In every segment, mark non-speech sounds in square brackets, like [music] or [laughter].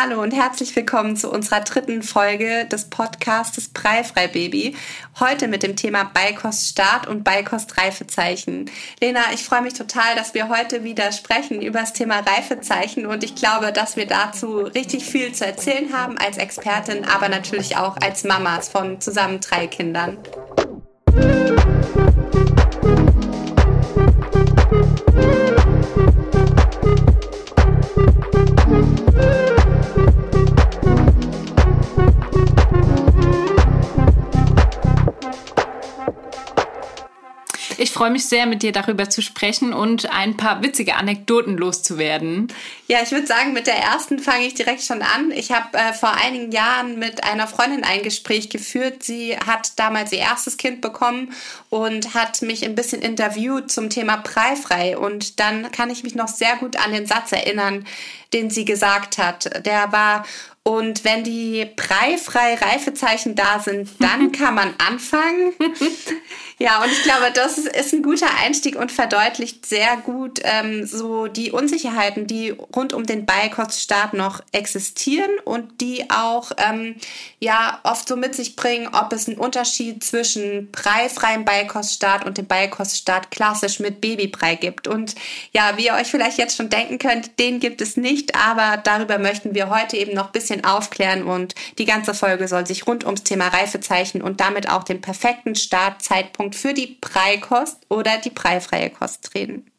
Hallo und herzlich willkommen zu unserer dritten Folge des Podcasts Breifrei Baby. Heute mit dem Thema Beikoststart und Beikostreifezeichen. Lena, ich freue mich total, dass wir heute wieder sprechen über das Thema Reifezeichen und ich glaube, dass wir dazu richtig viel zu erzählen haben als Expertin, aber natürlich auch als Mamas von zusammen drei Kindern. Freue mich sehr, mit dir darüber zu sprechen und ein paar witzige Anekdoten loszuwerden. Ja, ich würde sagen, mit der ersten fange ich direkt schon an. Ich habe äh, vor einigen Jahren mit einer Freundin ein Gespräch geführt. Sie hat damals ihr erstes Kind bekommen und hat mich ein bisschen interviewt zum Thema Preifrei. Und dann kann ich mich noch sehr gut an den Satz erinnern, den sie gesagt hat. Der war, und wenn die preifrei Reifezeichen da sind, dann [laughs] kann man anfangen. [laughs] ja, und ich glaube, das ist ein guter Einstieg und verdeutlicht sehr gut ähm, so die Unsicherheiten, die rund um den Beikoststart noch existieren und die auch ähm, ja oft so mit sich bringen, ob es einen Unterschied zwischen preifreiem Beikoststart und dem Beikoststart klassisch mit Babybrei gibt. Und ja, wie ihr euch vielleicht jetzt schon denken könnt, den gibt es nicht, aber darüber möchten wir heute eben noch ein bisschen aufklären und die ganze Folge soll sich rund ums Thema Reifezeichen und damit auch den perfekten Startzeitpunkt für die Breikost oder die breifreie Kost drehen.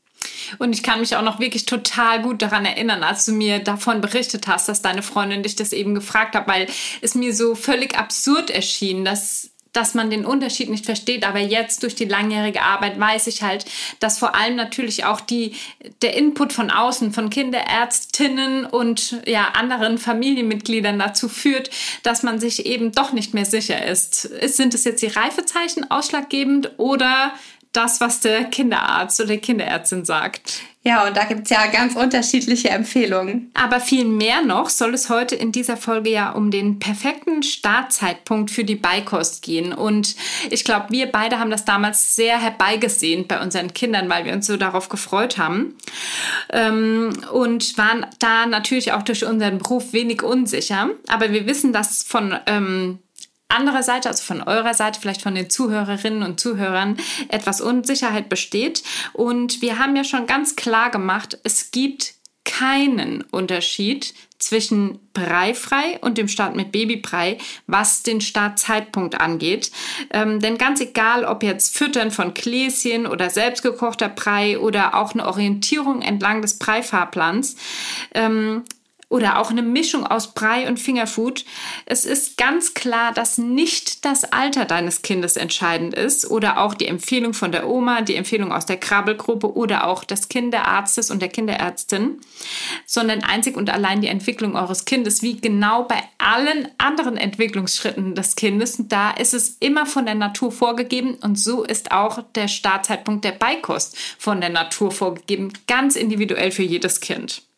Und ich kann mich auch noch wirklich total gut daran erinnern, als du mir davon berichtet hast, dass deine Freundin dich das eben gefragt hat, weil es mir so völlig absurd erschien, dass dass man den Unterschied nicht versteht. Aber jetzt durch die langjährige Arbeit weiß ich halt, dass vor allem natürlich auch die, der Input von außen, von Kinderärztinnen und ja, anderen Familienmitgliedern dazu führt, dass man sich eben doch nicht mehr sicher ist. Sind es jetzt die Reifezeichen ausschlaggebend oder das, was der Kinderarzt oder die Kinderärztin sagt? Ja, und da gibt es ja ganz unterschiedliche Empfehlungen. Aber viel mehr noch soll es heute in dieser Folge ja um den perfekten Startzeitpunkt für die Beikost gehen. Und ich glaube, wir beide haben das damals sehr herbeigesehnt bei unseren Kindern, weil wir uns so darauf gefreut haben. Ähm, und waren da natürlich auch durch unseren Beruf wenig unsicher. Aber wir wissen das von ähm, anderer Seite, also von eurer Seite, vielleicht von den Zuhörerinnen und Zuhörern, etwas Unsicherheit besteht. Und wir haben ja schon ganz klar gemacht, es gibt keinen Unterschied zwischen Breifrei und dem Start mit Babybrei, was den Startzeitpunkt angeht. Ähm, denn ganz egal, ob jetzt Füttern von Gläschen oder selbstgekochter Brei oder auch eine Orientierung entlang des Breifahrplans, ähm, oder auch eine Mischung aus Brei und Fingerfood. Es ist ganz klar, dass nicht das Alter deines Kindes entscheidend ist oder auch die Empfehlung von der Oma, die Empfehlung aus der Krabbelgruppe oder auch des Kinderarztes und der Kinderärztin, sondern einzig und allein die Entwicklung eures Kindes, wie genau bei allen anderen Entwicklungsschritten des Kindes. Da ist es immer von der Natur vorgegeben und so ist auch der Startzeitpunkt der Beikost von der Natur vorgegeben, ganz individuell für jedes Kind.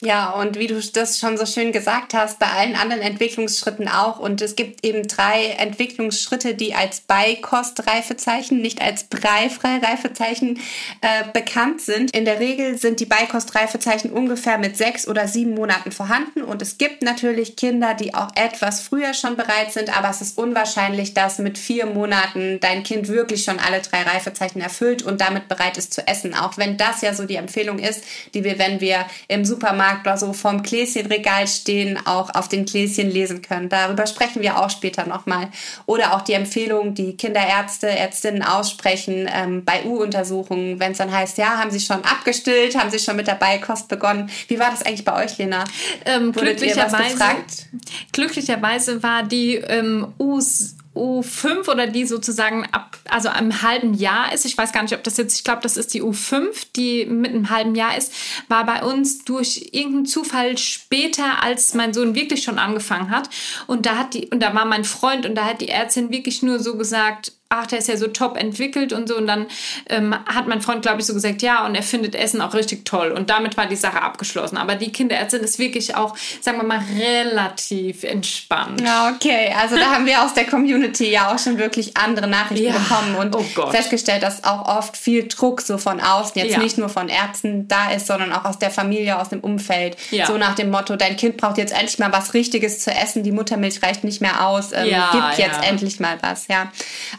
Ja, und wie du das schon so schön gesagt hast, bei allen anderen Entwicklungsschritten auch. Und es gibt eben drei Entwicklungsschritte, die als Beikostreifezeichen, nicht als Breifrei-Reifezeichen äh, bekannt sind. In der Regel sind die Beikostreifezeichen ungefähr mit sechs oder sieben Monaten vorhanden. Und es gibt natürlich Kinder, die auch etwas früher schon bereit sind, aber es ist unwahrscheinlich, dass mit vier Monaten dein Kind wirklich schon alle drei Reifezeichen erfüllt und damit bereit ist zu essen. Auch wenn das ja so die Empfehlung ist, die wir, wenn wir im Supermarkt Supermarkt oder so vorm Gläschenregal stehen, auch auf den Gläschen lesen können. Darüber sprechen wir auch später nochmal. Oder auch die Empfehlung, die Kinderärzte, Ärztinnen aussprechen ähm, bei U-Untersuchungen, wenn es dann heißt, ja, haben Sie schon abgestillt, haben Sie schon mit der Beikost begonnen. Wie war das eigentlich bei euch, Lena? Ähm, glücklicherweise, glücklicherweise war die ähm, U's U5 oder die sozusagen ab, also einem halben Jahr ist, ich weiß gar nicht, ob das jetzt, ich glaube, das ist die U5, die mit einem halben Jahr ist, war bei uns durch irgendeinen Zufall später, als mein Sohn wirklich schon angefangen hat. Und da hat die, und da war mein Freund und da hat die Ärztin wirklich nur so gesagt, ach, der ist ja so top entwickelt und so. Und dann ähm, hat mein Freund, glaube ich, so gesagt, ja, und er findet Essen auch richtig toll. Und damit war die Sache abgeschlossen. Aber die Kinderärztin ist wirklich auch, sagen wir mal, relativ entspannt. Ja, okay. Also da haben wir aus der Community ja auch schon wirklich andere Nachrichten ja. bekommen und oh festgestellt, dass auch oft viel Druck so von außen, jetzt ja. nicht nur von Ärzten da ist, sondern auch aus der Familie, aus dem Umfeld. Ja. So nach dem Motto, dein Kind braucht jetzt endlich mal was Richtiges zu essen, die Muttermilch reicht nicht mehr aus, ähm, gib jetzt endlich mal was, ja.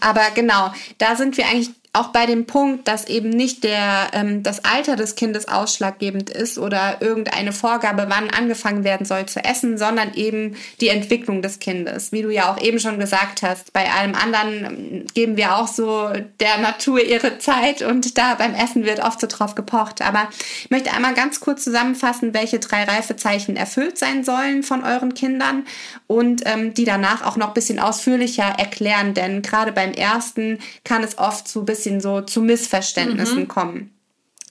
Aber aber genau, da sind wir eigentlich auch bei dem Punkt, dass eben nicht der, ähm, das Alter des Kindes ausschlaggebend ist oder irgendeine Vorgabe, wann angefangen werden soll zu essen, sondern eben die Entwicklung des Kindes. Wie du ja auch eben schon gesagt hast, bei allem anderen ähm, geben wir auch so der Natur ihre Zeit und da beim Essen wird oft so drauf gepocht. Aber ich möchte einmal ganz kurz zusammenfassen, welche drei Reifezeichen erfüllt sein sollen von euren Kindern und ähm, die danach auch noch ein bisschen ausführlicher erklären, denn gerade beim ersten kann es oft so ein bisschen bisschen so zu Missverständnissen mhm. kommen.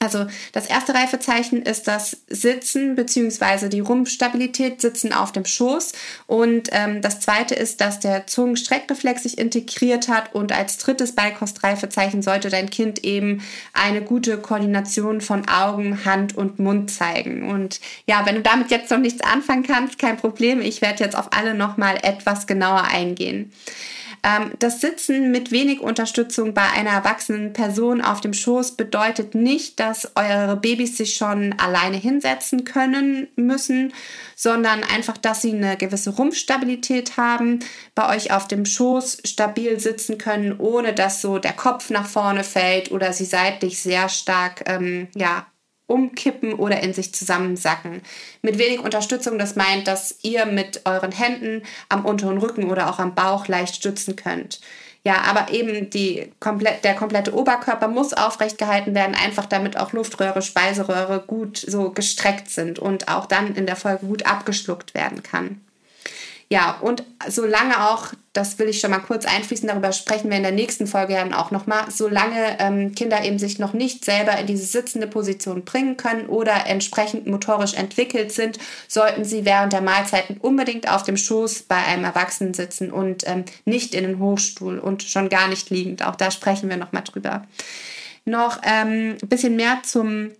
Also das erste Reifezeichen ist das Sitzen bzw. die Rumpfstabilität, Sitzen auf dem Schoß. Und ähm, das zweite ist, dass der Zungenstreckreflex sich integriert hat. Und als drittes Beikostreifezeichen sollte dein Kind eben eine gute Koordination von Augen, Hand und Mund zeigen. Und ja, wenn du damit jetzt noch nichts anfangen kannst, kein Problem. Ich werde jetzt auf alle nochmal etwas genauer eingehen. Ähm, das Sitzen mit wenig Unterstützung bei einer erwachsenen Person auf dem Schoß bedeutet nicht, dass eure Babys sich schon alleine hinsetzen können müssen, sondern einfach, dass sie eine gewisse Rumpfstabilität haben, bei euch auf dem Schoß stabil sitzen können, ohne dass so der Kopf nach vorne fällt oder sie seitlich sehr stark ähm, ja, umkippen oder in sich zusammensacken. Mit wenig Unterstützung, das meint, dass ihr mit euren Händen am unteren Rücken oder auch am Bauch leicht stützen könnt. Ja, aber eben die der komplette Oberkörper muss aufrecht gehalten werden, einfach damit auch Luftröhre, Speiseröhre gut so gestreckt sind und auch dann in der Folge gut abgeschluckt werden kann. Ja, und solange auch, das will ich schon mal kurz einfließen, darüber sprechen wir in der nächsten Folge dann auch nochmal, solange ähm, Kinder eben sich noch nicht selber in diese sitzende Position bringen können oder entsprechend motorisch entwickelt sind, sollten sie während der Mahlzeiten unbedingt auf dem Schoß bei einem Erwachsenen sitzen und ähm, nicht in den Hochstuhl und schon gar nicht liegend. Auch da sprechen wir nochmal drüber. Noch ähm, ein bisschen mehr zum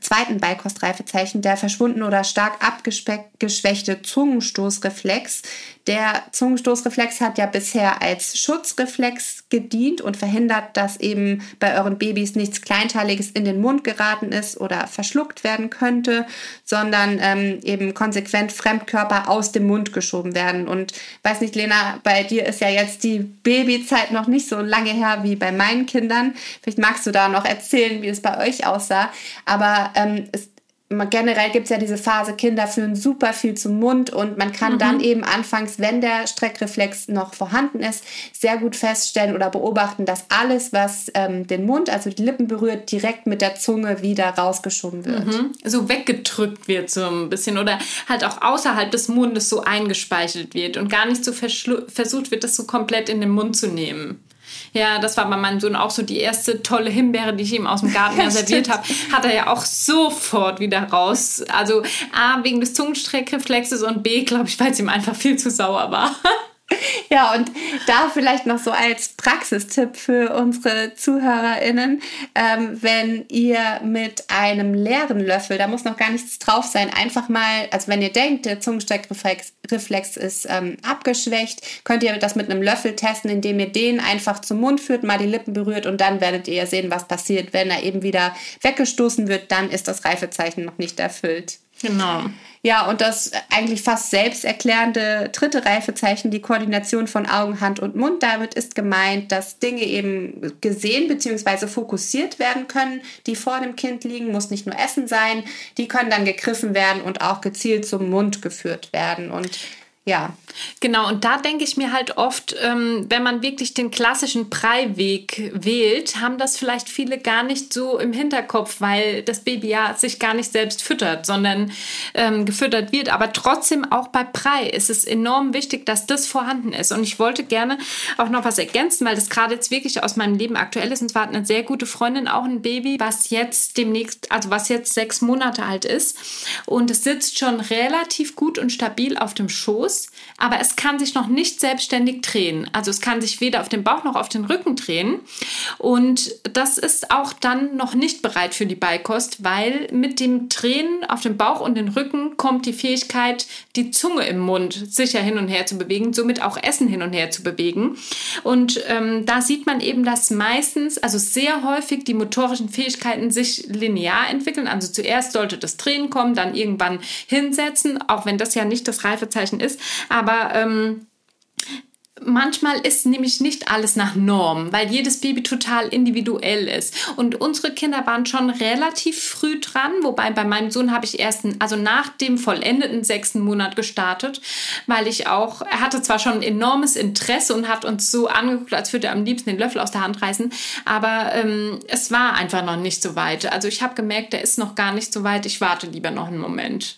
zweiten Beikostreifezeichen der verschwundene oder stark abgeschwächte Zungenstoßreflex. Der Zungenstoßreflex hat ja bisher als Schutzreflex gedient und verhindert, dass eben bei euren Babys nichts Kleinteiliges in den Mund geraten ist oder verschluckt werden könnte, sondern ähm, eben konsequent Fremdkörper aus dem Mund geschoben werden. Und weiß nicht, Lena, bei dir ist ja jetzt die Babyzeit noch nicht so lange her wie bei meinen Kindern. Vielleicht magst du da noch erzählen, wie es bei euch aussah. Aber ähm, es generell gibt es ja diese Phase, Kinder führen super viel zum Mund und man kann mhm. dann eben anfangs, wenn der Streckreflex noch vorhanden ist, sehr gut feststellen oder beobachten, dass alles, was ähm, den Mund, also die Lippen berührt, direkt mit der Zunge wieder rausgeschoben wird. Mhm. So weggedrückt wird so ein bisschen oder halt auch außerhalb des Mundes so eingespeichelt wird und gar nicht so versucht wird, das so komplett in den Mund zu nehmen. Ja, das war bei meinem Sohn auch so die erste tolle Himbeere, die ich ihm aus dem Garten [laughs] ja, serviert habe. Hat er ja auch sofort wieder raus. Also A, wegen des Zungenstreckreflexes und B, glaube ich, weil es ihm einfach viel zu sauer war. [laughs] [laughs] Ja, und da vielleicht noch so als Praxistipp für unsere ZuhörerInnen, ähm, wenn ihr mit einem leeren Löffel, da muss noch gar nichts drauf sein, einfach mal, also wenn ihr denkt, der Zungenstreckreflex ist ähm, abgeschwächt, könnt ihr das mit einem Löffel testen, indem ihr den einfach zum Mund führt, mal die Lippen berührt und dann werdet ihr sehen, was passiert. Wenn er eben wieder weggestoßen wird, dann ist das Reifezeichen noch nicht erfüllt. Genau. Ja, und das eigentlich fast selbsterklärende dritte Reifezeichen, die Koordination von Augen, Hand und Mund. Damit ist gemeint, dass Dinge eben gesehen bzw. fokussiert werden können, die vor dem Kind liegen, muss nicht nur Essen sein. Die können dann gegriffen werden und auch gezielt zum Mund geführt werden. Und ja. Genau, und da denke ich mir halt oft, ähm, wenn man wirklich den klassischen Preiweg wählt, haben das vielleicht viele gar nicht so im Hinterkopf, weil das Baby ja sich gar nicht selbst füttert, sondern ähm, gefüttert wird. Aber trotzdem auch bei Prei ist es enorm wichtig, dass das vorhanden ist. Und ich wollte gerne auch noch was ergänzen, weil das gerade jetzt wirklich aus meinem Leben aktuell ist. Und zwar hat eine sehr gute Freundin auch ein Baby, was jetzt demnächst, also was jetzt sechs Monate alt ist. Und es sitzt schon relativ gut und stabil auf dem Schoß groß, aber es kann sich noch nicht selbstständig drehen. Also es kann sich weder auf den Bauch noch auf den Rücken drehen. Und das ist auch dann noch nicht bereit für die Beikost, weil mit dem Drehen auf dem Bauch und den Rücken kommt die Fähigkeit, die Zunge im Mund sicher hin und her zu bewegen, somit auch Essen hin und her zu bewegen. Und ähm, da sieht man eben, dass meistens, also sehr häufig die motorischen Fähigkeiten sich linear entwickeln. Also zuerst sollte das Drehen kommen, dann irgendwann hinsetzen, auch wenn das ja nicht das Reifezeichen ist. Aber ähm, Manchmal ist nämlich nicht alles nach Norm, weil jedes Baby total individuell ist. Und unsere Kinder waren schon relativ früh dran, wobei bei meinem Sohn habe ich erst, also nach dem vollendeten sechsten Monat gestartet, weil ich auch, er hatte zwar schon enormes Interesse und hat uns so angeguckt, als würde er am liebsten den Löffel aus der Hand reißen, aber ähm, es war einfach noch nicht so weit. Also ich habe gemerkt, er ist noch gar nicht so weit, ich warte lieber noch einen Moment.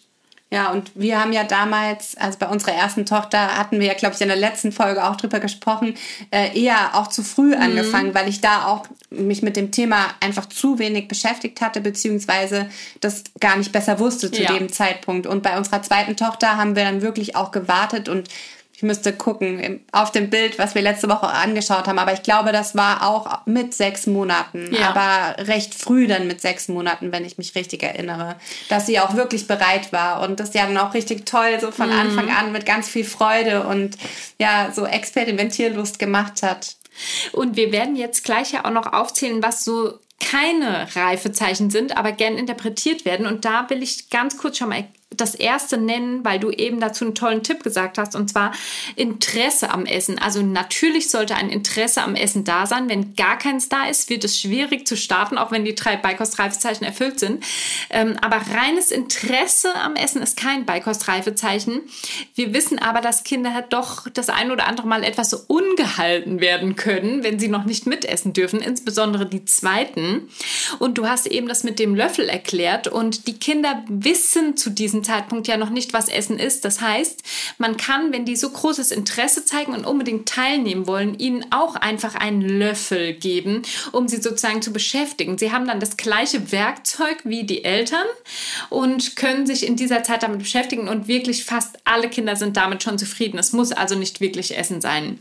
Ja, und wir haben ja damals, also bei unserer ersten Tochter hatten wir ja, glaube ich, in der letzten Folge auch drüber gesprochen, äh, eher auch zu früh mhm. angefangen, weil ich da auch mich mit dem Thema einfach zu wenig beschäftigt hatte, beziehungsweise das gar nicht besser wusste zu ja. dem Zeitpunkt. Und bei unserer zweiten Tochter haben wir dann wirklich auch gewartet und ich müsste gucken auf dem Bild, was wir letzte Woche angeschaut haben. Aber ich glaube, das war auch mit sechs Monaten. Ja. Aber recht früh dann mit sechs Monaten, wenn ich mich richtig erinnere. Dass sie auch wirklich bereit war. Und das ja dann auch richtig toll, so von mhm. Anfang an mit ganz viel Freude und ja, so Experimentierlust gemacht hat. Und wir werden jetzt gleich ja auch noch aufzählen, was so keine Reifezeichen sind, aber gern interpretiert werden. Und da will ich ganz kurz schon mal das erste nennen, weil du eben dazu einen tollen Tipp gesagt hast, und zwar Interesse am Essen. Also natürlich sollte ein Interesse am Essen da sein. Wenn gar keins da ist, wird es schwierig zu starten, auch wenn die drei Beikostreifezeichen erfüllt sind. Ähm, aber reines Interesse am Essen ist kein Beikostreifezeichen. Wir wissen aber, dass Kinder halt doch das ein oder andere Mal etwas ungehalten werden können, wenn sie noch nicht mitessen dürfen, insbesondere die zweiten. Und du hast eben das mit dem Löffel erklärt und die Kinder wissen zu diesem diesem Zeitpunkt ja noch nicht, was Essen ist. Das heißt, man kann, wenn die so großes Interesse zeigen und unbedingt teilnehmen wollen, ihnen auch einfach einen Löffel geben, um sie sozusagen zu beschäftigen. Sie haben dann das gleiche Werkzeug wie die Eltern und können sich in dieser Zeit damit beschäftigen und wirklich fast alle Kinder sind damit schon zufrieden. Es muss also nicht wirklich Essen sein.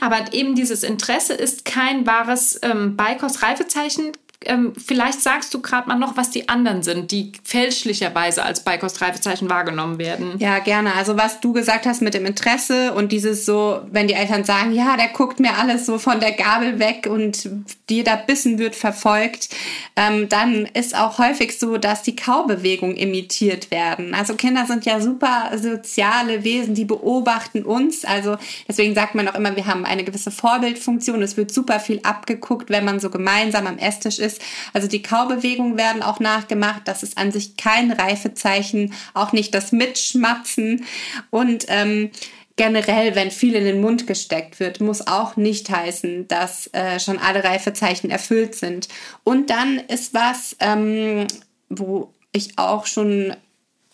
Aber eben dieses Interesse ist kein wahres ähm, Beikost-Reifezeichen, ähm, vielleicht sagst du gerade mal noch, was die anderen sind, die fälschlicherweise als Beikost-Reifezeichen wahrgenommen werden. Ja, gerne. Also was du gesagt hast mit dem Interesse und dieses so, wenn die Eltern sagen, ja, der guckt mir alles so von der Gabel weg und jeder Bissen wird verfolgt, ähm, dann ist auch häufig so, dass die Kaubewegung imitiert werden. Also Kinder sind ja super soziale Wesen, die beobachten uns. Also deswegen sagt man auch immer, wir haben eine gewisse Vorbildfunktion. Es wird super viel abgeguckt, wenn man so gemeinsam am Esstisch ist ist. Also die Kaubewegungen werden auch nachgemacht. Das ist an sich kein Reifezeichen, auch nicht das Mitschmatzen. Und ähm, generell, wenn viel in den Mund gesteckt wird, muss auch nicht heißen, dass äh, schon alle Reifezeichen erfüllt sind. Und dann ist was, ähm, wo ich auch schon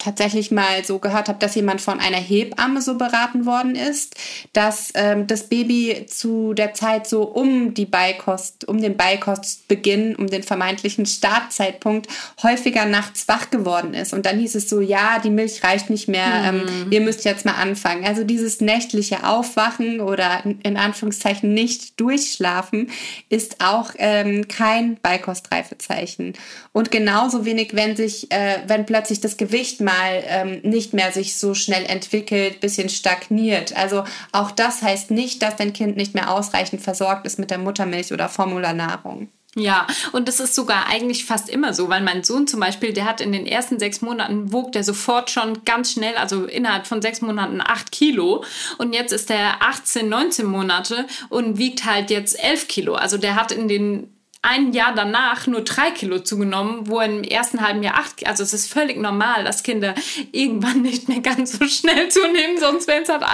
tatsächlich mal so gehört habe, dass jemand von einer Hebamme so beraten worden ist, dass ähm, das Baby zu der Zeit so um die Beikost, um den Beikostbeginn, um den vermeintlichen Startzeitpunkt häufiger nachts wach geworden ist. Und dann hieß es so, ja, die Milch reicht nicht mehr, mhm. ähm, ihr müsst jetzt mal anfangen. Also dieses nächtliche Aufwachen oder in Anführungszeichen nicht durchschlafen ist auch ähm, kein Beikostreifezeichen. Und genauso wenig, wenn sich, äh, wenn plötzlich das Gewicht mal ähm, nicht mehr sich so schnell entwickelt, bisschen stagniert. Also auch das heißt nicht, dass dein Kind nicht mehr ausreichend versorgt ist mit der Muttermilch oder Formularnahrung. Ja, und das ist sogar eigentlich fast immer so, weil mein Sohn zum Beispiel, der hat in den ersten sechs Monaten wog der sofort schon ganz schnell, also innerhalb von sechs Monaten acht Kilo. Und jetzt ist der 18, 19 Monate und wiegt halt jetzt elf Kilo. Also der hat in den ein Jahr danach nur drei Kilo zugenommen, wo im ersten halben Jahr acht, also es ist völlig normal, dass Kinder irgendwann nicht mehr ganz so schnell [laughs] zunehmen, sonst wären es halt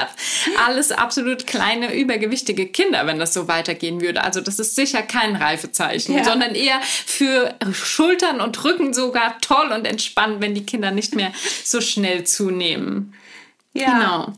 alles absolut kleine, übergewichtige Kinder, wenn das so weitergehen würde. Also das ist sicher kein Reifezeichen, ja. sondern eher für Schultern und Rücken sogar toll und entspannt, wenn die Kinder nicht mehr so schnell zunehmen. Ja. Genau.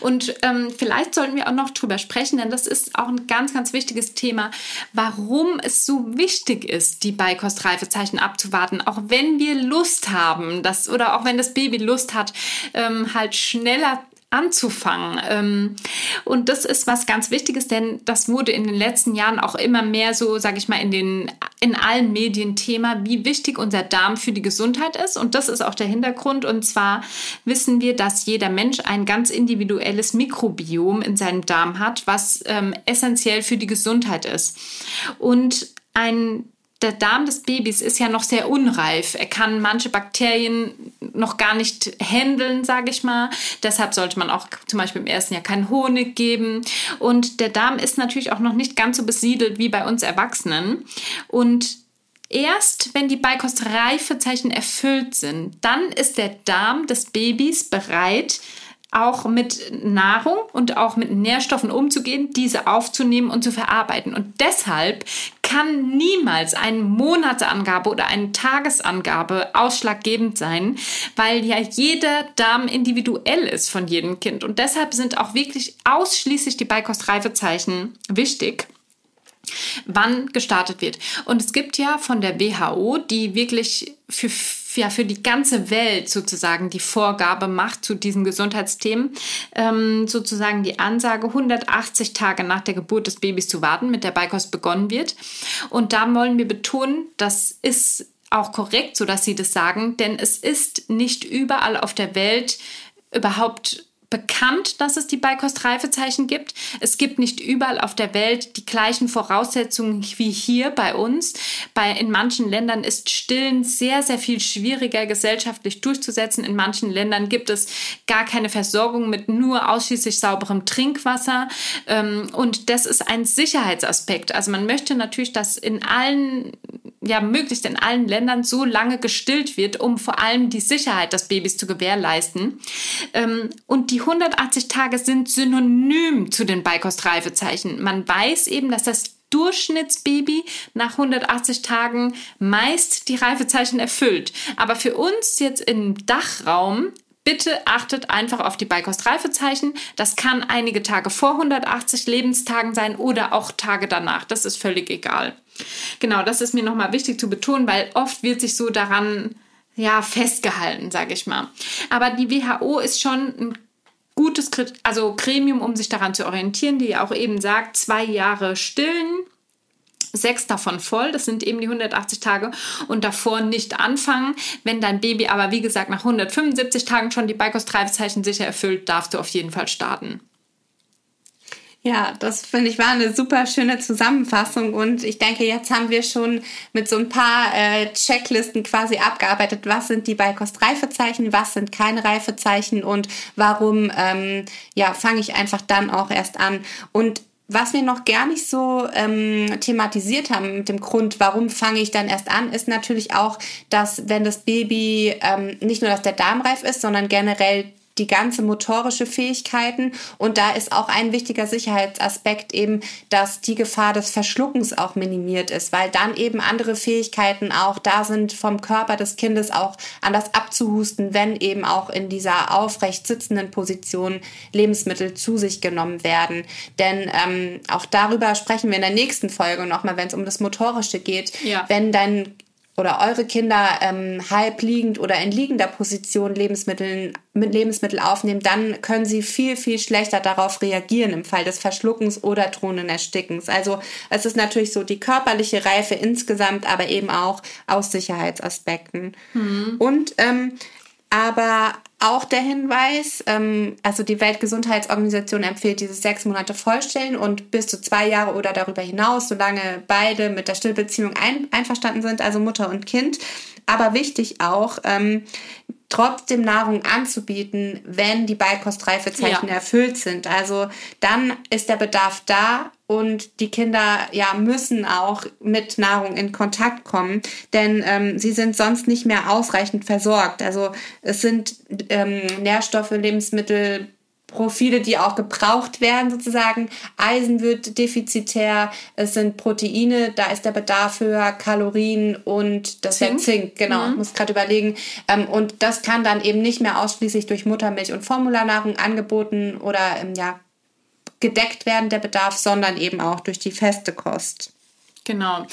Und ähm, vielleicht sollten wir auch noch drüber sprechen, denn das ist auch ein ganz, ganz wichtiges Thema, warum es so wichtig ist, die Beikostreifezeichen abzuwarten, auch wenn wir Lust haben, dass, oder auch wenn das Baby Lust hat, ähm, halt schneller anzufangen. Ähm, und das ist was ganz Wichtiges, denn das wurde in den letzten Jahren auch immer mehr so, sage ich mal, in den in allen Medien Thema, wie wichtig unser Darm für die Gesundheit ist. Und das ist auch der Hintergrund. Und zwar wissen wir, dass jeder Mensch ein ganz individuelles Mikrobiom in seinem Darm hat, was ähm, essentiell für die Gesundheit ist. Und ein der Darm des Babys ist ja noch sehr unreif. Er kann manche Bakterien noch gar nicht handeln, sage ich mal. Deshalb sollte man auch zum Beispiel im ersten Jahr keinen Honig geben. Und der Darm ist natürlich auch noch nicht ganz so besiedelt wie bei uns Erwachsenen. Und Erst wenn die Beikostreifezeichen erfüllt sind, dann ist der Darm des Babys bereit, auch mit Nahrung und auch mit Nährstoffen umzugehen, diese aufzunehmen und zu verarbeiten. Und deshalb kann niemals eine Monatsangabe oder eine Tagesangabe ausschlaggebend sein, weil ja jeder Darm individuell ist von jedem Kind. Und deshalb sind auch wirklich ausschließlich die Beikostreifezeichen wichtig wann gestartet wird. Und es gibt ja von der WHO, die wirklich für, ja, für die ganze Welt sozusagen die Vorgabe macht zu diesen Gesundheitsthemen, ähm, sozusagen die Ansage, 180 Tage nach der Geburt des Babys zu warten, mit der Beikost begonnen wird. Und da wollen wir betonen, das ist auch korrekt, so dass Sie das sagen, denn es ist nicht überall auf der Welt überhaupt bekannt, dass es die Beikostreifezeichen gibt. Es gibt nicht überall auf der Welt die gleichen Voraussetzungen wie hier bei uns. Bei, in manchen Ländern ist Stillen sehr, sehr viel schwieriger gesellschaftlich durchzusetzen. In manchen Ländern gibt es gar keine Versorgung mit nur ausschließlich sauberem Trinkwasser. Ähm, und das ist ein Sicherheitsaspekt. Also man möchte natürlich, dass in allen ja möglichst in allen Ländern so lange gestillt wird, um vor allem die Sicherheit des Babys zu gewährleisten. Ähm, und die 180 Tage sind synonym zu den Beikostreifezeichen. Man weiß eben, dass das Durchschnittsbaby nach 180 Tagen meist die Reifezeichen erfüllt. Aber für uns jetzt im Dachraum Bitte achtet einfach auf die Beikostreifezeichen. Das kann einige Tage vor 180 Lebenstagen sein oder auch Tage danach. Das ist völlig egal. Genau, das ist mir nochmal wichtig zu betonen, weil oft wird sich so daran ja, festgehalten, sage ich mal. Aber die WHO ist schon ein gutes also Gremium, um sich daran zu orientieren, die auch eben sagt, zwei Jahre stillen, sechs davon voll, das sind eben die 180 Tage und davor nicht anfangen. Wenn dein Baby aber wie gesagt nach 175 Tagen schon die Beikostreifezeichen sicher erfüllt, darfst du auf jeden Fall starten. Ja, das finde ich war eine super schöne Zusammenfassung und ich denke, jetzt haben wir schon mit so ein paar äh, Checklisten quasi abgearbeitet, was sind die Beikost-Reifezeichen, was sind keine Reifezeichen und warum ähm, ja, fange ich einfach dann auch erst an. Und was wir noch gar nicht so ähm, thematisiert haben mit dem Grund, warum fange ich dann erst an, ist natürlich auch, dass wenn das Baby ähm, nicht nur, dass der Darm reif ist, sondern generell die ganze motorische Fähigkeiten. Und da ist auch ein wichtiger Sicherheitsaspekt eben, dass die Gefahr des Verschluckens auch minimiert ist, weil dann eben andere Fähigkeiten auch da sind, vom Körper des Kindes auch anders abzuhusten, wenn eben auch in dieser aufrecht sitzenden Position Lebensmittel zu sich genommen werden. Denn ähm, auch darüber sprechen wir in der nächsten Folge nochmal, wenn es um das Motorische geht. Ja. Wenn dein oder eure Kinder ähm, halb liegend oder in liegender Position Lebensmittel, mit Lebensmittel aufnehmen, dann können sie viel, viel schlechter darauf reagieren im Fall des Verschluckens oder drohenden Erstickens. Also es ist natürlich so die körperliche Reife insgesamt, aber eben auch aus Sicherheitsaspekten. Mhm. Und ähm, aber auch der Hinweis, ähm, also die Weltgesundheitsorganisation empfiehlt dieses sechs Monate Vollstellen und bis zu zwei Jahre oder darüber hinaus, solange beide mit der Stillbeziehung ein, einverstanden sind, also Mutter und Kind. Aber wichtig auch, ähm, trotzdem Nahrung anzubieten, wenn die Beikostreifezeichen ja. erfüllt sind. Also dann ist der Bedarf da und die Kinder ja müssen auch mit Nahrung in Kontakt kommen, denn ähm, sie sind sonst nicht mehr ausreichend versorgt. Also es sind ähm, Nährstoffe, Lebensmittel, Profile, die auch gebraucht werden sozusagen. Eisen wird defizitär, es sind Proteine, da ist der Bedarf höher, Kalorien und das Zink, Zink genau, mhm. muss gerade überlegen. Ähm, und das kann dann eben nicht mehr ausschließlich durch Muttermilch und Formularnahrung angeboten oder ähm, ja, gedeckt werden, der Bedarf, sondern eben auch durch die feste Kost. Genau,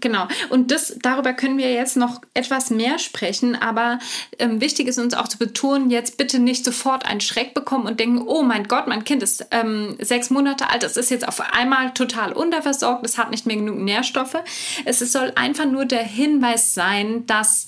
genau. Und das, darüber können wir jetzt noch etwas mehr sprechen, aber ähm, wichtig ist uns auch zu betonen, jetzt bitte nicht sofort einen Schreck bekommen und denken, oh mein Gott, mein Kind ist ähm, sechs Monate alt, es ist jetzt auf einmal total unterversorgt, es hat nicht mehr genug Nährstoffe. Es soll einfach nur der Hinweis sein, dass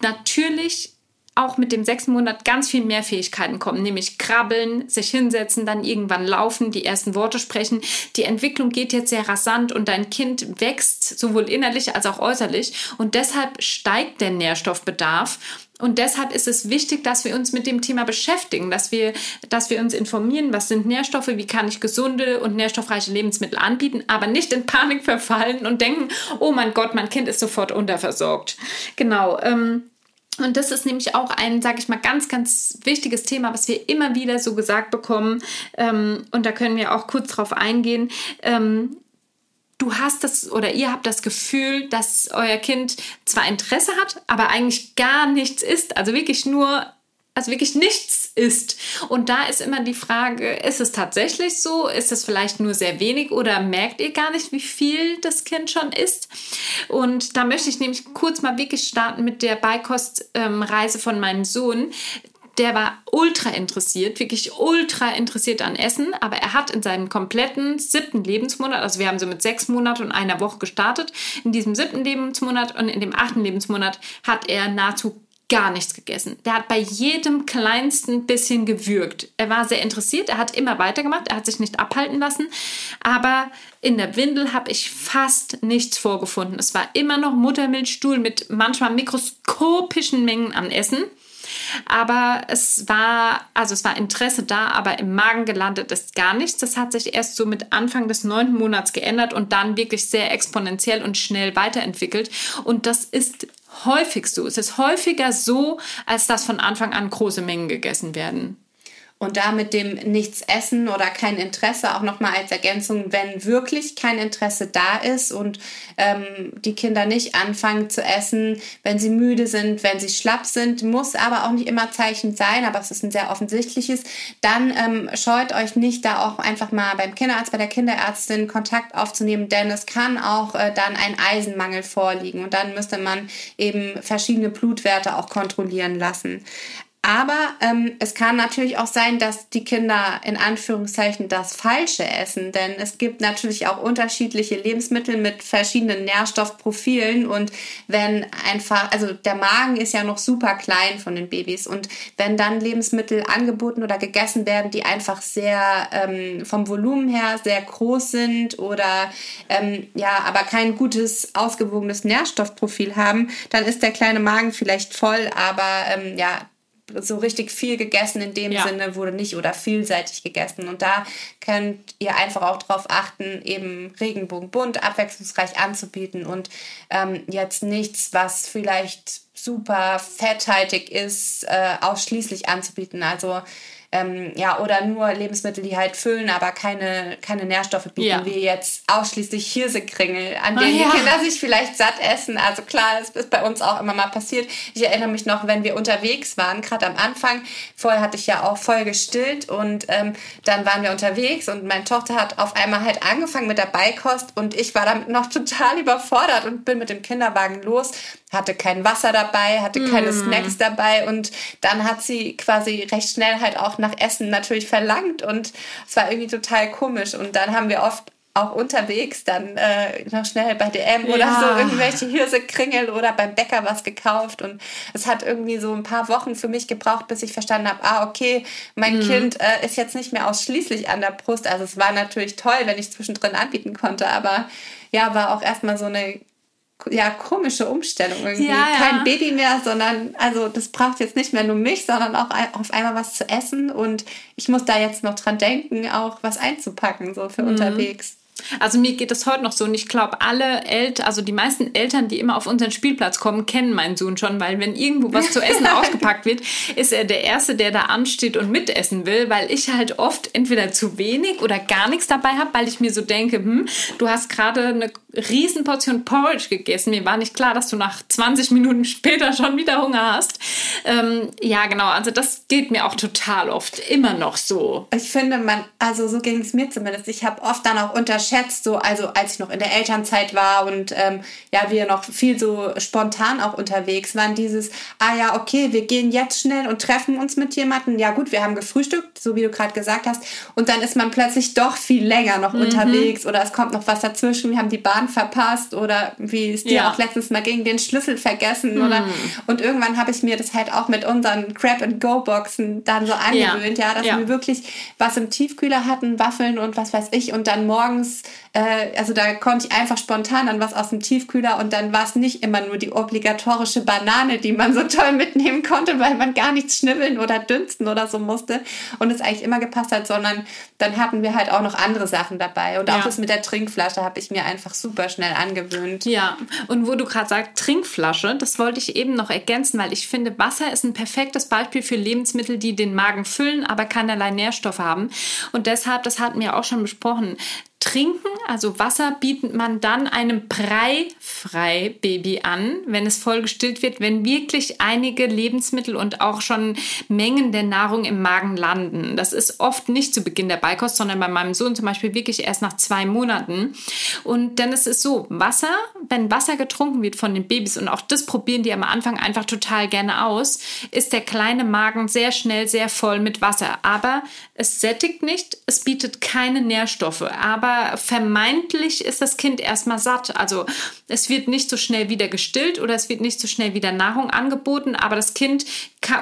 natürlich auch mit dem sechsten Monat ganz viel mehr Fähigkeiten kommen, nämlich krabbeln, sich hinsetzen, dann irgendwann laufen, die ersten Worte sprechen. Die Entwicklung geht jetzt sehr rasant und dein Kind wächst sowohl innerlich als auch äußerlich und deshalb steigt der Nährstoffbedarf. Und deshalb ist es wichtig, dass wir uns mit dem Thema beschäftigen, dass wir, dass wir uns informieren, was sind Nährstoffe, wie kann ich gesunde und nährstoffreiche Lebensmittel anbieten, aber nicht in Panik verfallen und denken, oh mein Gott, mein Kind ist sofort unterversorgt. Genau. Ähm, und das ist nämlich auch ein, sage ich mal, ganz, ganz wichtiges Thema, was wir immer wieder so gesagt bekommen. Ähm, und da können wir auch kurz drauf eingehen. Ähm, du hast das oder ihr habt das Gefühl, dass euer Kind zwar Interesse hat, aber eigentlich gar nichts ist. Also wirklich nur also wirklich nichts ist. Und da ist immer die Frage, ist es tatsächlich so? Ist es vielleicht nur sehr wenig oder merkt ihr gar nicht, wie viel das Kind schon isst? Und da möchte ich nämlich kurz mal wirklich starten mit der Beikostreise ähm, von meinem Sohn der war ultra interessiert, wirklich ultra interessiert an Essen, aber er hat in seinem kompletten siebten Lebensmonat, also wir haben so mit sechs Monaten und einer Woche gestartet, in diesem siebten Lebensmonat und in dem achten Lebensmonat hat er nahezu gar nichts gegessen. Der hat bei jedem kleinsten bisschen gewürgt. Er war sehr interessiert, er hat immer weitergemacht, er hat sich nicht abhalten lassen, aber in der Windel habe ich fast nichts vorgefunden. Es war immer noch Muttermilchstuhl mit manchmal mikroskopischen Mengen an Essen. Aber es war, also es war Interesse da, aber im Magen gelandet ist gar nichts. Das hat sich erst so mit Anfang des neunten Monats geändert und dann wirklich sehr exponentiell und schnell weiterentwickelt. Und das ist häufig so. Es ist häufiger so, als dass von Anfang an große Mengen gegessen werden. Und da mit dem Nichts essen oder kein Interesse auch nochmal als Ergänzung, wenn wirklich kein Interesse da ist und ähm, die Kinder nicht anfangen zu essen, wenn sie müde sind, wenn sie schlapp sind, muss aber auch nicht immer Zeichen sein, aber es ist ein sehr offensichtliches, dann ähm, scheut euch nicht, da auch einfach mal beim Kinderarzt, bei der Kinderärztin Kontakt aufzunehmen, denn es kann auch äh, dann ein Eisenmangel vorliegen und dann müsste man eben verschiedene Blutwerte auch kontrollieren lassen. Aber ähm, es kann natürlich auch sein, dass die Kinder in Anführungszeichen das Falsche essen, denn es gibt natürlich auch unterschiedliche Lebensmittel mit verschiedenen Nährstoffprofilen und wenn einfach, also der Magen ist ja noch super klein von den Babys und wenn dann Lebensmittel angeboten oder gegessen werden, die einfach sehr ähm, vom Volumen her sehr groß sind oder ähm, ja, aber kein gutes ausgewogenes Nährstoffprofil haben, dann ist der kleine Magen vielleicht voll, aber ähm, ja, so richtig viel gegessen in dem ja. Sinne wurde nicht oder vielseitig gegessen. Und da könnt ihr einfach auch darauf achten, eben Regenbogenbunt, abwechslungsreich anzubieten und ähm, jetzt nichts, was vielleicht super fetthaltig ist, äh, ausschließlich anzubieten. Also ähm, ja, oder nur Lebensmittel, die halt füllen, aber keine, keine Nährstoffe bieten, ja. wie jetzt ausschließlich Hirsekringel, an denen oh, ja. die Kinder sich vielleicht satt essen. Also klar, das ist bei uns auch immer mal passiert. Ich erinnere mich noch, wenn wir unterwegs waren, gerade am Anfang, vorher hatte ich ja auch voll gestillt und ähm, dann waren wir unterwegs und meine Tochter hat auf einmal halt angefangen mit der Beikost und ich war damit noch [laughs] total überfordert und bin mit dem Kinderwagen los hatte kein Wasser dabei, hatte keine mm. Snacks dabei und dann hat sie quasi recht schnell halt auch nach Essen natürlich verlangt und es war irgendwie total komisch und dann haben wir oft auch unterwegs dann äh, noch schnell bei DM oder ja. so irgendwelche Hirsekringel oder beim Bäcker was gekauft und es hat irgendwie so ein paar Wochen für mich gebraucht, bis ich verstanden habe, ah okay, mein mhm. Kind äh, ist jetzt nicht mehr ausschließlich an der Brust. Also es war natürlich toll, wenn ich zwischendrin anbieten konnte, aber ja, war auch erstmal so eine ja, komische Umstellung irgendwie. Ja, ja. Kein Baby mehr, sondern, also das braucht jetzt nicht mehr nur mich, sondern auch auf einmal was zu essen. Und ich muss da jetzt noch dran denken, auch was einzupacken, so für mhm. unterwegs. Also mir geht es heute noch so und ich glaube, alle Eltern, also die meisten Eltern, die immer auf unseren Spielplatz kommen, kennen meinen Sohn schon, weil wenn irgendwo was zu essen [laughs] ausgepackt wird, ist er der Erste, der da ansteht und mitessen will, weil ich halt oft entweder zu wenig oder gar nichts dabei habe, weil ich mir so denke, hm, du hast gerade eine Riesenportion Porridge gegessen. Mir war nicht klar, dass du nach 20 Minuten später schon wieder Hunger hast. Ähm, ja, genau. Also das geht mir auch total oft immer noch so. Ich finde, man, also so ging es mir zumindest. Ich habe oft dann auch unterschätzt, so also als ich noch in der Elternzeit war und ähm, ja wir noch viel so spontan auch unterwegs waren. Dieses, ah ja, okay, wir gehen jetzt schnell und treffen uns mit jemandem. Ja gut, wir haben gefrühstückt, so wie du gerade gesagt hast. Und dann ist man plötzlich doch viel länger noch mhm. unterwegs oder es kommt noch was dazwischen. Wir haben die Bahn verpasst oder wie es dir ja. auch letztens mal ging, den Schlüssel vergessen mhm. oder und irgendwann habe ich mir das halt auch mit unseren Grab and Go Boxen dann so angewöhnt, ja, ja dass ja. wir wirklich was im Tiefkühler hatten, Waffeln und was weiß ich und dann morgens äh, also da konnte ich einfach spontan dann was aus dem Tiefkühler und dann war es nicht immer nur die obligatorische Banane, die man so toll mitnehmen konnte, weil man gar nichts schnibbeln oder dünsten oder so musste und es eigentlich immer gepasst hat, sondern dann hatten wir halt auch noch andere Sachen dabei und ja. auch das mit der Trinkflasche habe ich mir einfach super schnell angewöhnt. Ja, und wo du gerade sagst, Trinkflasche, das wollte ich eben noch ergänzen, weil ich finde, Wasser ist ein perfektes Beispiel für Lebensmittel, die den Magen füllen, aber keinerlei Nährstoffe haben. Und deshalb, das hatten wir auch schon besprochen, Trinken, also Wasser, bietet man dann einem Breifrei-Baby an, wenn es voll gestillt wird, wenn wirklich einige Lebensmittel und auch schon Mengen der Nahrung im Magen landen. Das ist oft nicht zu Beginn der Beikost, sondern bei meinem Sohn zum Beispiel wirklich erst nach zwei Monaten. Und denn es ist so, Wasser, wenn Wasser getrunken wird von den Babys und auch das probieren die am Anfang einfach total gerne aus, ist der kleine Magen sehr schnell sehr voll mit Wasser. Aber es sättigt nicht, es bietet keine Nährstoffe. Aber aber vermeintlich ist das Kind erstmal satt. Also es wird nicht so schnell wieder gestillt oder es wird nicht so schnell wieder Nahrung angeboten, aber das Kind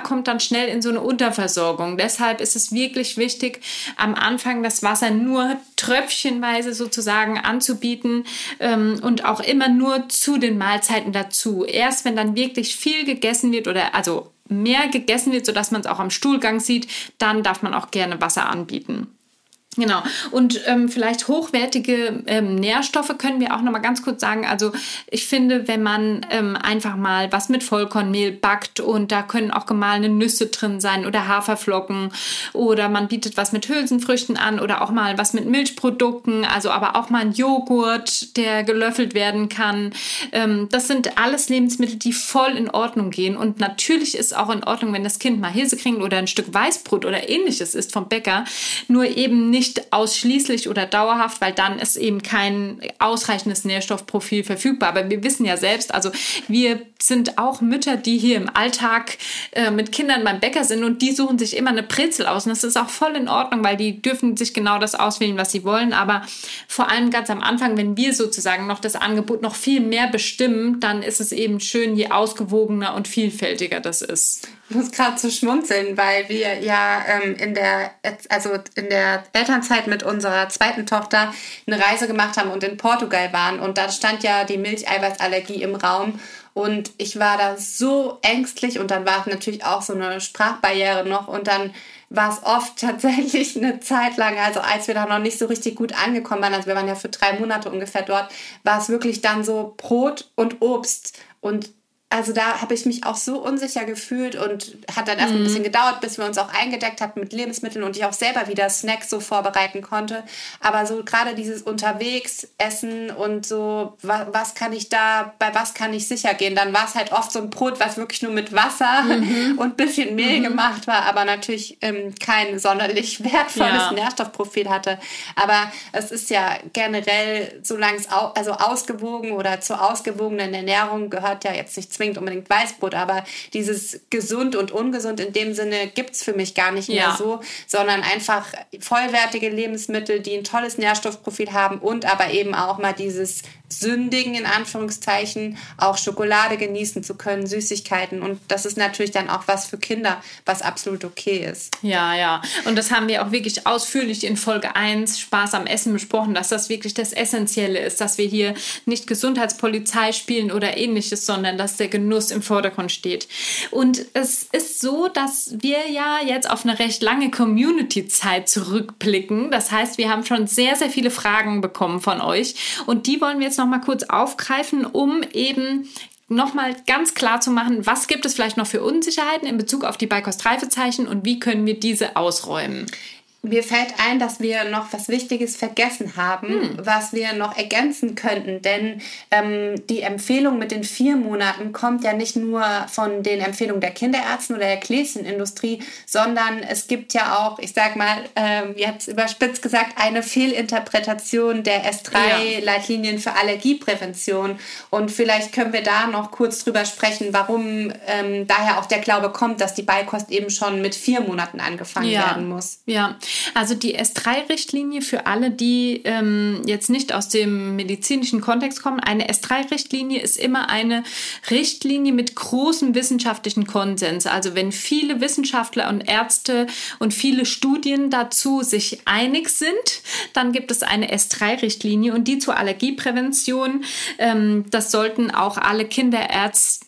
kommt dann schnell in so eine Unterversorgung. Deshalb ist es wirklich wichtig, am Anfang das Wasser nur tröpfchenweise sozusagen anzubieten ähm, und auch immer nur zu den Mahlzeiten dazu. Erst wenn dann wirklich viel gegessen wird oder also mehr gegessen wird, sodass man es auch am Stuhlgang sieht, dann darf man auch gerne Wasser anbieten. Genau. Und ähm, vielleicht hochwertige ähm, Nährstoffe können wir auch noch mal ganz kurz sagen. Also ich finde, wenn man ähm, einfach mal was mit Vollkornmehl backt und da können auch gemahlene Nüsse drin sein oder Haferflocken oder man bietet was mit Hülsenfrüchten an oder auch mal was mit Milchprodukten, also aber auch mal ein Joghurt, der gelöffelt werden kann. Ähm, das sind alles Lebensmittel, die voll in Ordnung gehen. Und natürlich ist auch in Ordnung, wenn das Kind mal Hirsekringel oder ein Stück Weißbrot oder ähnliches isst vom Bäcker, nur eben nicht nicht ausschließlich oder dauerhaft, weil dann ist eben kein ausreichendes Nährstoffprofil verfügbar. Aber wir wissen ja selbst, also wir sind auch Mütter, die hier im Alltag äh, mit Kindern beim Bäcker sind und die suchen sich immer eine Brezel aus. Und das ist auch voll in Ordnung, weil die dürfen sich genau das auswählen, was sie wollen. Aber vor allem ganz am Anfang, wenn wir sozusagen noch das Angebot noch viel mehr bestimmen, dann ist es eben schön, je ausgewogener und vielfältiger das ist. Ich muss gerade so schmunzeln, weil wir ja ähm, in der also in der Elternzeit mit unserer zweiten Tochter eine Reise gemacht haben und in Portugal waren. Und da stand ja die Milcheiweißallergie im Raum. Und ich war da so ängstlich. Und dann war natürlich auch so eine Sprachbarriere noch. Und dann war es oft [laughs] tatsächlich eine Zeit lang, also als wir da noch nicht so richtig gut angekommen waren, also wir waren ja für drei Monate ungefähr dort, war es wirklich dann so Brot und Obst. Und also da habe ich mich auch so unsicher gefühlt und hat dann erst mhm. ein bisschen gedauert, bis wir uns auch eingedeckt hatten mit Lebensmitteln und ich auch selber wieder Snacks so vorbereiten konnte. Aber so gerade dieses unterwegs essen und so, was, was, kann ich da, bei was kann ich sicher gehen? Dann war es halt oft so ein Brot, was wirklich nur mit Wasser mhm. [laughs] und bisschen Mehl mhm. gemacht war, aber natürlich ähm, kein sonderlich [laughs] wertvolles ja. Nährstoffprofil hatte. Aber es ist ja generell, solange es au also ausgewogen oder zur ausgewogenen Ernährung gehört ja jetzt nicht zwingend unbedingt Weißbrot, aber dieses gesund und ungesund in dem Sinne gibt es für mich gar nicht mehr ja. so, sondern einfach vollwertige Lebensmittel, die ein tolles Nährstoffprofil haben und aber eben auch mal dieses sündigen, in Anführungszeichen, auch Schokolade genießen zu können, Süßigkeiten. Und das ist natürlich dann auch was für Kinder, was absolut okay ist. Ja, ja. Und das haben wir auch wirklich ausführlich in Folge 1 Spaß am Essen besprochen, dass das wirklich das Essentielle ist, dass wir hier nicht Gesundheitspolizei spielen oder ähnliches, sondern dass der Genuss im Vordergrund steht. Und es ist so, dass wir ja jetzt auf eine recht lange Community-Zeit zurückblicken. Das heißt, wir haben schon sehr, sehr viele Fragen bekommen von euch und die wollen wir jetzt noch mal kurz aufgreifen, um eben nochmal ganz klar zu machen, was gibt es vielleicht noch für Unsicherheiten in Bezug auf die Beikost-Reifezeichen und wie können wir diese ausräumen? Mir fällt ein, dass wir noch was Wichtiges vergessen haben, hm. was wir noch ergänzen könnten. Denn ähm, die Empfehlung mit den vier Monaten kommt ja nicht nur von den Empfehlungen der Kinderärzte oder der Gläschenindustrie, sondern es gibt ja auch, ich sag mal, ähm, jetzt überspitzt gesagt, eine Fehlinterpretation der S3-Leitlinien ja. für Allergieprävention. Und vielleicht können wir da noch kurz drüber sprechen, warum ähm, daher auch der Glaube kommt, dass die Beikost eben schon mit vier Monaten angefangen ja. werden muss. Ja, also die S3-Richtlinie für alle, die ähm, jetzt nicht aus dem medizinischen Kontext kommen, eine S3-Richtlinie ist immer eine Richtlinie mit großem wissenschaftlichen Konsens. Also wenn viele Wissenschaftler und Ärzte und viele Studien dazu sich einig sind, dann gibt es eine S3-Richtlinie und die zur Allergieprävention, ähm, das sollten auch alle Kinderärzte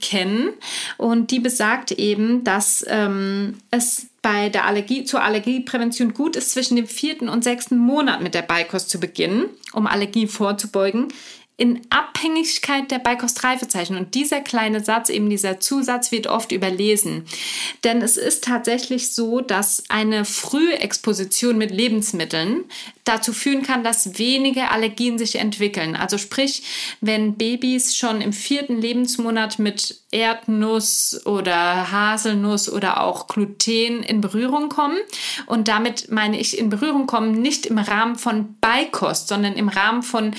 kennen. Und die besagt eben, dass ähm, es bei der Allergie zur Allergieprävention gut ist, zwischen dem vierten und sechsten Monat mit der Beikost zu beginnen, um Allergie vorzubeugen in Abhängigkeit der Beikostreifezeichen. Und dieser kleine Satz, eben dieser Zusatz, wird oft überlesen. Denn es ist tatsächlich so, dass eine frühe Exposition mit Lebensmitteln dazu führen kann, dass weniger Allergien sich entwickeln. Also sprich, wenn Babys schon im vierten Lebensmonat mit Erdnuss oder Haselnuss oder auch Gluten in Berührung kommen. Und damit meine ich in Berührung kommen nicht im Rahmen von Beikost, sondern im Rahmen von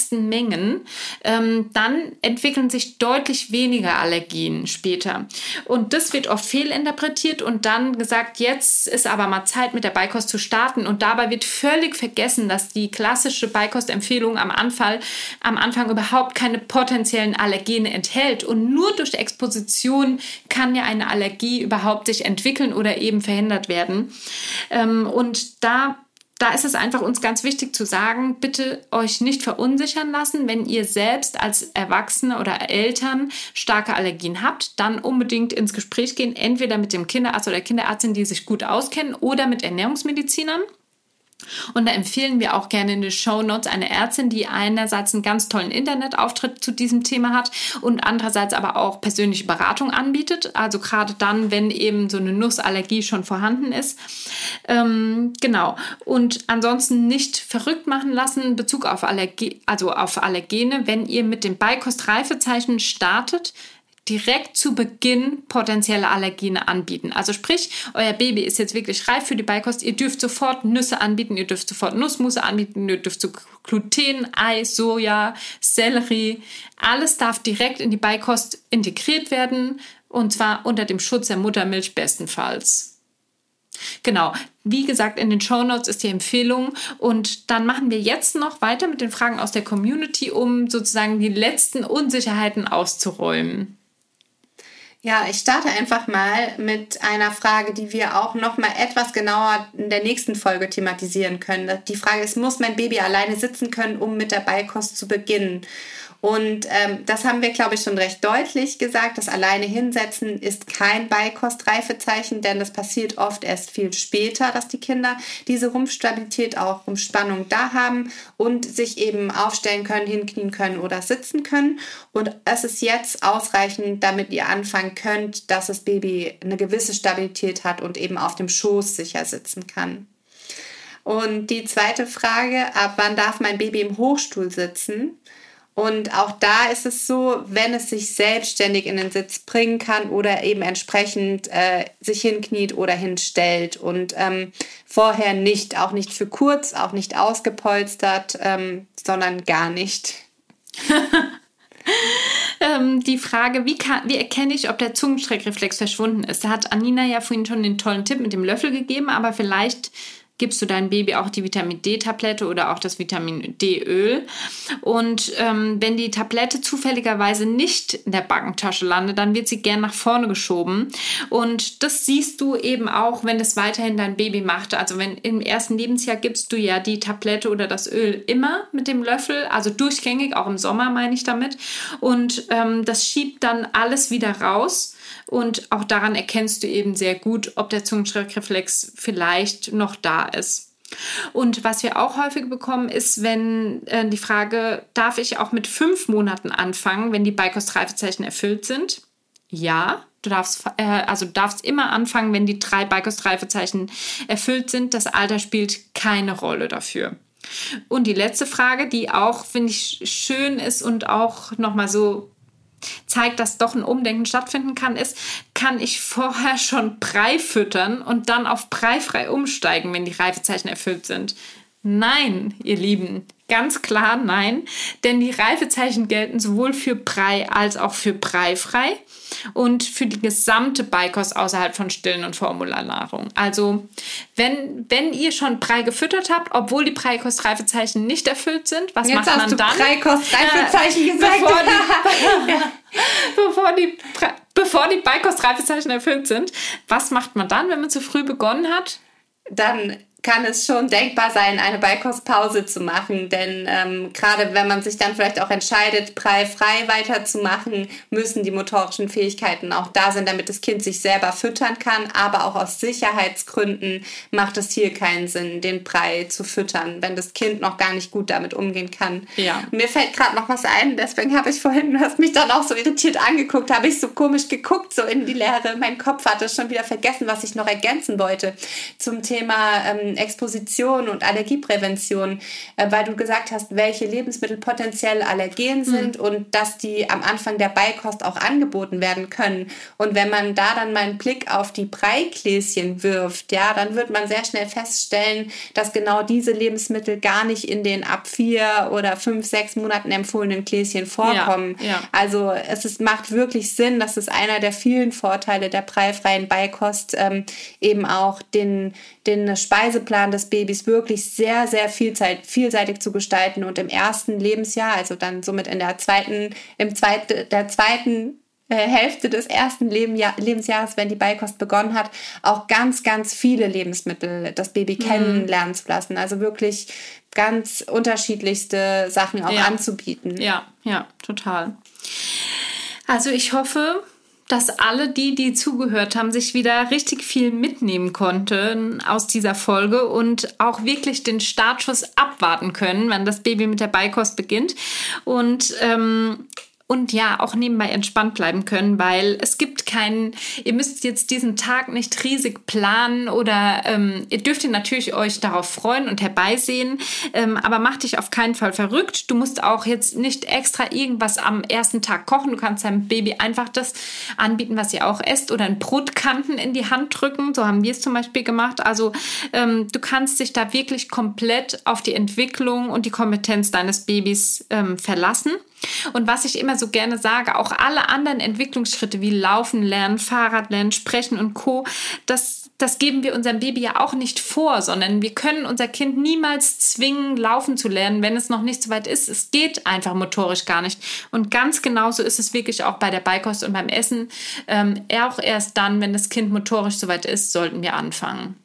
minimalsten Mengen. Ähm, dann entwickeln sich deutlich weniger Allergien später. Und das wird oft fehlinterpretiert und dann gesagt, jetzt ist aber mal Zeit mit der Beikost zu starten. Und dabei wird völlig vergessen, dass die klassische Beikostempfehlung am Anfang, am Anfang überhaupt keine potenziellen Allergene enthält und nur durch Exposition kann ja eine Allergie überhaupt sich entwickeln oder eben verhindert werden. Ähm, und da da ist es einfach uns ganz wichtig zu sagen, bitte euch nicht verunsichern lassen, wenn ihr selbst als Erwachsene oder Eltern starke Allergien habt, dann unbedingt ins Gespräch gehen, entweder mit dem Kinderarzt oder Kinderärztin, die sich gut auskennen, oder mit Ernährungsmedizinern. Und da empfehlen wir auch gerne in den Show Notes eine Ärztin, die einerseits einen ganz tollen Internetauftritt zu diesem Thema hat und andererseits aber auch persönliche Beratung anbietet. Also gerade dann, wenn eben so eine Nussallergie schon vorhanden ist. Ähm, genau. Und ansonsten nicht verrückt machen lassen in Bezug auf Allergie, also auf Allergene, wenn ihr mit dem Beikost-Reifezeichen startet direkt zu Beginn potenzielle Allergene anbieten. Also sprich, euer Baby ist jetzt wirklich reif für die Beikost. Ihr dürft sofort Nüsse anbieten, ihr dürft sofort Nussmusse anbieten, ihr dürft so Gluten, Ei, Soja, Sellerie, alles darf direkt in die Beikost integriert werden und zwar unter dem Schutz der Muttermilch bestenfalls. Genau, wie gesagt, in den Show Notes ist die Empfehlung. Und dann machen wir jetzt noch weiter mit den Fragen aus der Community, um sozusagen die letzten Unsicherheiten auszuräumen. Ja, ich starte einfach mal mit einer Frage, die wir auch noch mal etwas genauer in der nächsten Folge thematisieren können. Die Frage ist, muss mein Baby alleine sitzen können, um mit der Beikost zu beginnen? Und ähm, das haben wir, glaube ich, schon recht deutlich gesagt. Das alleine hinsetzen ist kein Beikostreifezeichen, denn das passiert oft erst viel später, dass die Kinder diese Rumpfstabilität, auch Rumpfspannung da haben und sich eben aufstellen können, hinknien können oder sitzen können. Und es ist jetzt ausreichend, damit ihr anfangen könnt, dass das Baby eine gewisse Stabilität hat und eben auf dem Schoß sicher sitzen kann. Und die zweite Frage, ab wann darf mein Baby im Hochstuhl sitzen? Und auch da ist es so, wenn es sich selbstständig in den Sitz bringen kann oder eben entsprechend äh, sich hinkniet oder hinstellt und ähm, vorher nicht, auch nicht für kurz, auch nicht ausgepolstert, ähm, sondern gar nicht. [laughs] ähm, die Frage, wie, kann, wie erkenne ich, ob der Zungenstreckreflex verschwunden ist? Da hat Anina ja vorhin schon den tollen Tipp mit dem Löffel gegeben, aber vielleicht gibst du deinem Baby auch die Vitamin D-Tablette oder auch das Vitamin D-Öl. Und ähm, wenn die Tablette zufälligerweise nicht in der Backentasche landet, dann wird sie gern nach vorne geschoben. Und das siehst du eben auch, wenn es weiterhin dein Baby macht. Also wenn im ersten Lebensjahr gibst du ja die Tablette oder das Öl immer mit dem Löffel, also durchgängig, auch im Sommer meine ich damit. Und ähm, das schiebt dann alles wieder raus. Und auch daran erkennst du eben sehr gut, ob der Zungenschreckreflex vielleicht noch da ist. Und was wir auch häufig bekommen, ist, wenn äh, die Frage, darf ich auch mit fünf Monaten anfangen, wenn die Beikost-Reifezeichen erfüllt sind? Ja, Du darfst, äh, also darfst immer anfangen, wenn die drei Beikost-Reifezeichen erfüllt sind. Das Alter spielt keine Rolle dafür. Und die letzte Frage, die auch, finde ich, schön ist und auch nochmal so zeigt, dass doch ein Umdenken stattfinden kann, ist, kann ich vorher schon Brei füttern und dann auf breifrei umsteigen, wenn die Reifezeichen erfüllt sind? Nein, ihr Lieben, ganz klar nein, denn die Reifezeichen gelten sowohl für Brei als auch für breifrei und für die gesamte Beikost außerhalb von Stillen und Formularnahrung. Also, wenn, wenn ihr schon Brei gefüttert habt, obwohl die Breikost-Reifezeichen nicht erfüllt sind, was Jetzt macht man dann? Breikost-Reifezeichen äh, gesagt. Bevor die, [laughs] [laughs] bevor die, bevor die Beikost-Reifezeichen erfüllt sind, was macht man dann, wenn man zu früh begonnen hat? Dann kann es schon denkbar sein, eine Beikostpause zu machen. Denn ähm, gerade wenn man sich dann vielleicht auch entscheidet, frei weiterzumachen, müssen die motorischen Fähigkeiten auch da sein, damit das Kind sich selber füttern kann. Aber auch aus Sicherheitsgründen macht es hier keinen Sinn, den Brei zu füttern, wenn das Kind noch gar nicht gut damit umgehen kann. Ja. Mir fällt gerade noch was ein, deswegen habe ich vorhin, du hast mich dann auch so irritiert angeguckt, habe ich so komisch geguckt, so in die Leere. Mein Kopf hatte schon wieder vergessen, was ich noch ergänzen wollte zum Thema ähm, Exposition und Allergieprävention, äh, weil du gesagt hast, welche Lebensmittel potenziell allergen sind mhm. und dass die am Anfang der Beikost auch angeboten werden können. Und wenn man da dann mal einen Blick auf die Breigläschen wirft, ja, dann wird man sehr schnell feststellen, dass genau diese Lebensmittel gar nicht in den ab vier oder fünf, sechs Monaten empfohlenen Gläschen vorkommen. Ja, ja. Also es ist, macht wirklich Sinn, das ist einer der vielen Vorteile der breifreien Beikost, ähm, eben auch den, den Speiseplan des Babys wirklich sehr, sehr vielseitig, vielseitig zu gestalten und im ersten Lebensjahr, also dann somit in der zweiten, im zweiten, der zweiten äh, Hälfte des ersten Lebensjahr, Lebensjahres, wenn die Beikost begonnen hat, auch ganz, ganz viele Lebensmittel das Baby mhm. kennenlernen zu lassen. Also wirklich ganz unterschiedlichste Sachen auch ja. anzubieten. Ja, ja, total. Also ich hoffe, dass alle die, die zugehört haben, sich wieder richtig viel mitnehmen konnten aus dieser Folge und auch wirklich den Startschuss abwarten können, wenn das Baby mit der Beikost beginnt. Und ähm, und ja, auch nebenbei entspannt bleiben können, weil es gibt keinen, ihr müsst jetzt diesen Tag nicht riesig planen oder ähm, ihr dürft ihr natürlich euch darauf freuen und herbeisehen, ähm, aber mach dich auf keinen Fall verrückt. Du musst auch jetzt nicht extra irgendwas am ersten Tag kochen. Du kannst deinem Baby einfach das anbieten, was ihr auch esst oder ein Brotkanten in die Hand drücken. So haben wir es zum Beispiel gemacht. Also ähm, du kannst dich da wirklich komplett auf die Entwicklung und die Kompetenz deines Babys ähm, verlassen. Und was ich immer so gerne sage, auch alle anderen Entwicklungsschritte wie Laufen lernen, Fahrrad lernen, Sprechen und Co., das, das geben wir unserem Baby ja auch nicht vor, sondern wir können unser Kind niemals zwingen, laufen zu lernen, wenn es noch nicht so weit ist. Es geht einfach motorisch gar nicht. Und ganz genauso ist es wirklich auch bei der Beikost und beim Essen. Ähm, auch erst dann, wenn das Kind motorisch so weit ist, sollten wir anfangen.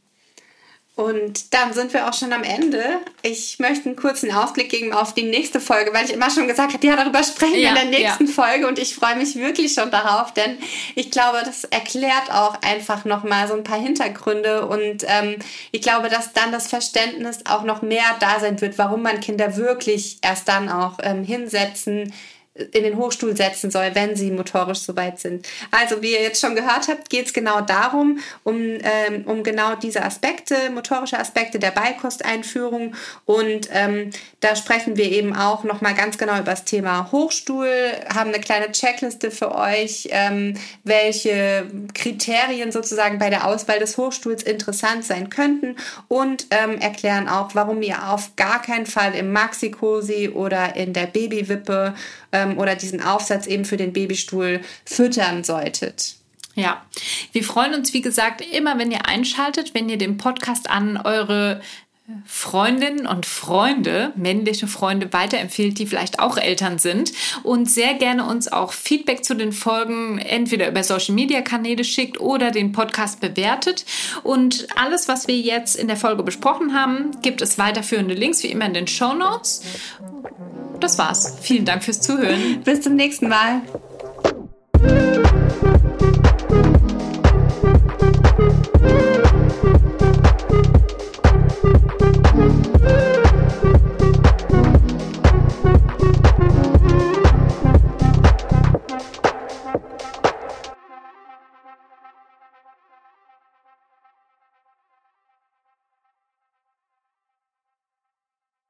Und dann sind wir auch schon am Ende. Ich möchte einen kurzen Ausblick geben auf die nächste Folge, weil ich immer schon gesagt habe, ja, darüber sprechen wir in der nächsten ja. Folge und ich freue mich wirklich schon darauf, denn ich glaube, das erklärt auch einfach nochmal so ein paar Hintergründe und ähm, ich glaube, dass dann das Verständnis auch noch mehr da sein wird, warum man Kinder wirklich erst dann auch ähm, hinsetzen, in den Hochstuhl setzen soll, wenn sie motorisch so weit sind. Also wie ihr jetzt schon gehört habt, geht es genau darum, um, ähm, um genau diese Aspekte, motorische Aspekte der Beikosteinführung. Und ähm, da sprechen wir eben auch nochmal ganz genau über das Thema Hochstuhl, haben eine kleine Checkliste für euch, ähm, welche Kriterien sozusagen bei der Auswahl des Hochstuhls interessant sein könnten und ähm, erklären auch, warum ihr auf gar keinen Fall im Maxi-Cosi oder in der Babywippe ähm, oder diesen Aufsatz eben für den Babystuhl füttern solltet. Ja, wir freuen uns, wie gesagt, immer, wenn ihr einschaltet, wenn ihr den Podcast an eure Freundinnen und Freunde, männliche Freunde weiterempfiehlt, die vielleicht auch Eltern sind und sehr gerne uns auch Feedback zu den Folgen entweder über Social Media Kanäle schickt oder den Podcast bewertet. Und alles, was wir jetzt in der Folge besprochen haben, gibt es weiterführende Links wie immer in den Show Notes. Das war's. Vielen Dank fürs Zuhören. Bis zum nächsten Mal.